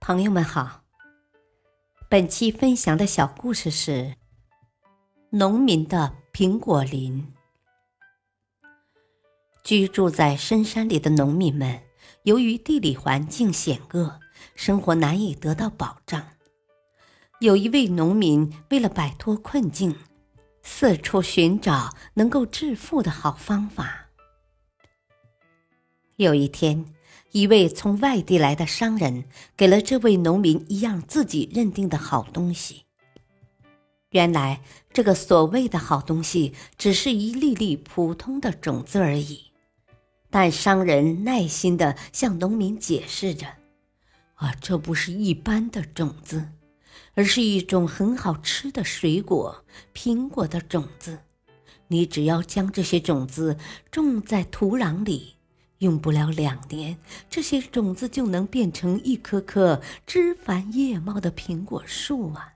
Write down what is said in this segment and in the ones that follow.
朋友们好，本期分享的小故事是农民的苹果林。居住在深山里的农民们，由于地理环境险恶，生活难以得到保障。有一位农民为了摆脱困境，四处寻找能够致富的好方法。有一天。一位从外地来的商人给了这位农民一样自己认定的好东西。原来，这个所谓的好东西只是一粒粒普通的种子而已。但商人耐心地向农民解释着：“啊，这不是一般的种子，而是一种很好吃的水果——苹果的种子。你只要将这些种子种在土壤里。”用不了两年，这些种子就能变成一棵棵枝繁叶茂的苹果树啊！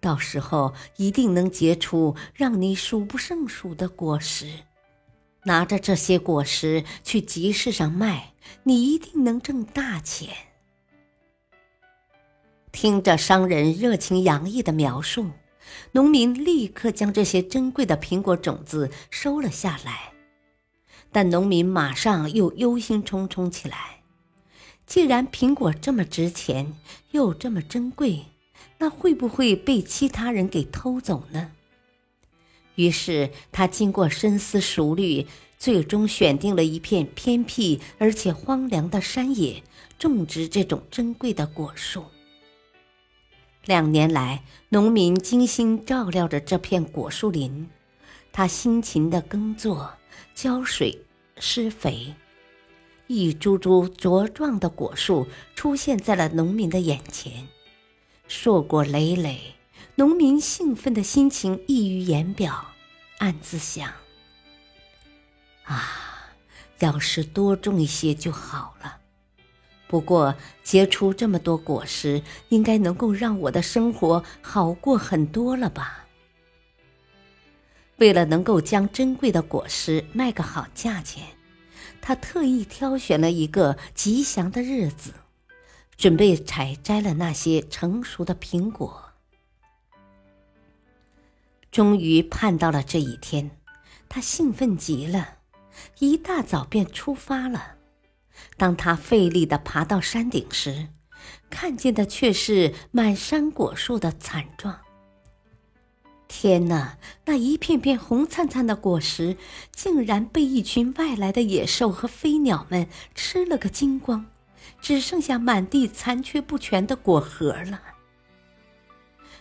到时候一定能结出让你数不胜数的果实。拿着这些果实去集市上卖，你一定能挣大钱。听着商人热情洋溢的描述，农民立刻将这些珍贵的苹果种子收了下来。但农民马上又忧心忡忡起来。既然苹果这么值钱，又这么珍贵，那会不会被其他人给偷走呢？于是他经过深思熟虑，最终选定了一片偏僻而且荒凉的山野，种植这种珍贵的果树。两年来，农民精心照料着这片果树林，他辛勤的耕作。浇水、施肥，一株株茁壮的果树出现在了农民的眼前，硕果累累。农民兴奋的心情溢于言表，暗自想：“啊，要是多种一些就好了。不过结出这么多果实，应该能够让我的生活好过很多了吧。”为了能够将珍贵的果实卖个好价钱，他特意挑选了一个吉祥的日子，准备采摘了那些成熟的苹果。终于盼到了这一天，他兴奋极了，一大早便出发了。当他费力地爬到山顶时，看见的却是满山果树的惨状。天哪！那一片片红灿灿的果实，竟然被一群外来的野兽和飞鸟们吃了个精光，只剩下满地残缺不全的果核了。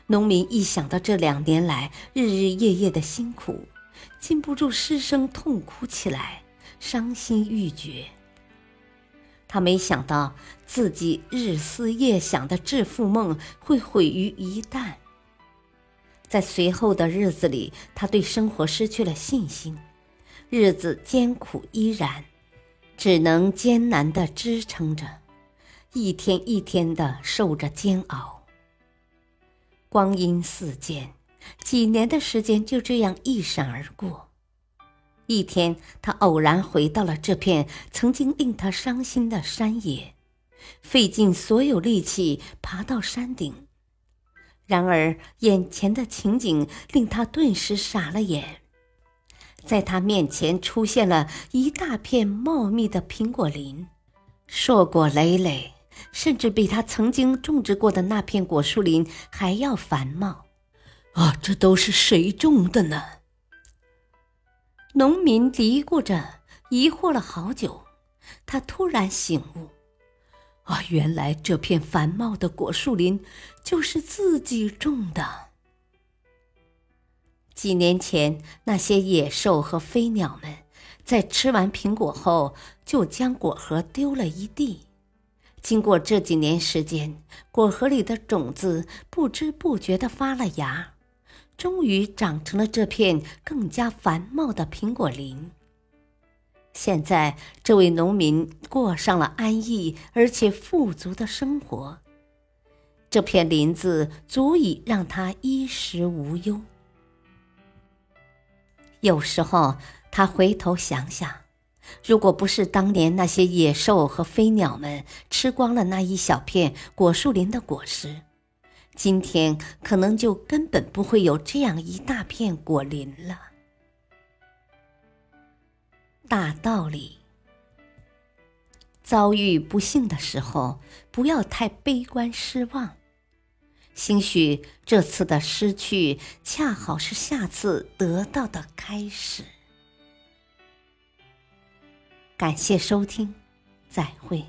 农民一想到这两年来日日夜夜的辛苦，禁不住失声痛哭起来，伤心欲绝。他没想到自己日思夜想的致富梦会毁于一旦。在随后的日子里，他对生活失去了信心，日子艰苦依然，只能艰难的支撑着，一天一天的受着煎熬。光阴似箭，几年的时间就这样一闪而过。一天，他偶然回到了这片曾经令他伤心的山野，费尽所有力气爬到山顶。然而，眼前的情景令他顿时傻了眼，在他面前出现了一大片茂密的苹果林，硕果累累，甚至比他曾经种植过的那片果树林还要繁茂。啊，这都是谁种的呢？农民嘀咕着，疑惑了好久，他突然醒悟。啊，原来这片繁茂的果树林就是自己种的。几年前，那些野兽和飞鸟们在吃完苹果后，就将果核丢了一地。经过这几年时间，果核里的种子不知不觉地发了芽，终于长成了这片更加繁茂的苹果林。现在，这位农民过上了安逸而且富足的生活。这片林子足以让他衣食无忧。有时候，他回头想想，如果不是当年那些野兽和飞鸟们吃光了那一小片果树林的果实，今天可能就根本不会有这样一大片果林了。大道理：遭遇不幸的时候，不要太悲观失望。兴许这次的失去，恰好是下次得到的开始。感谢收听，再会。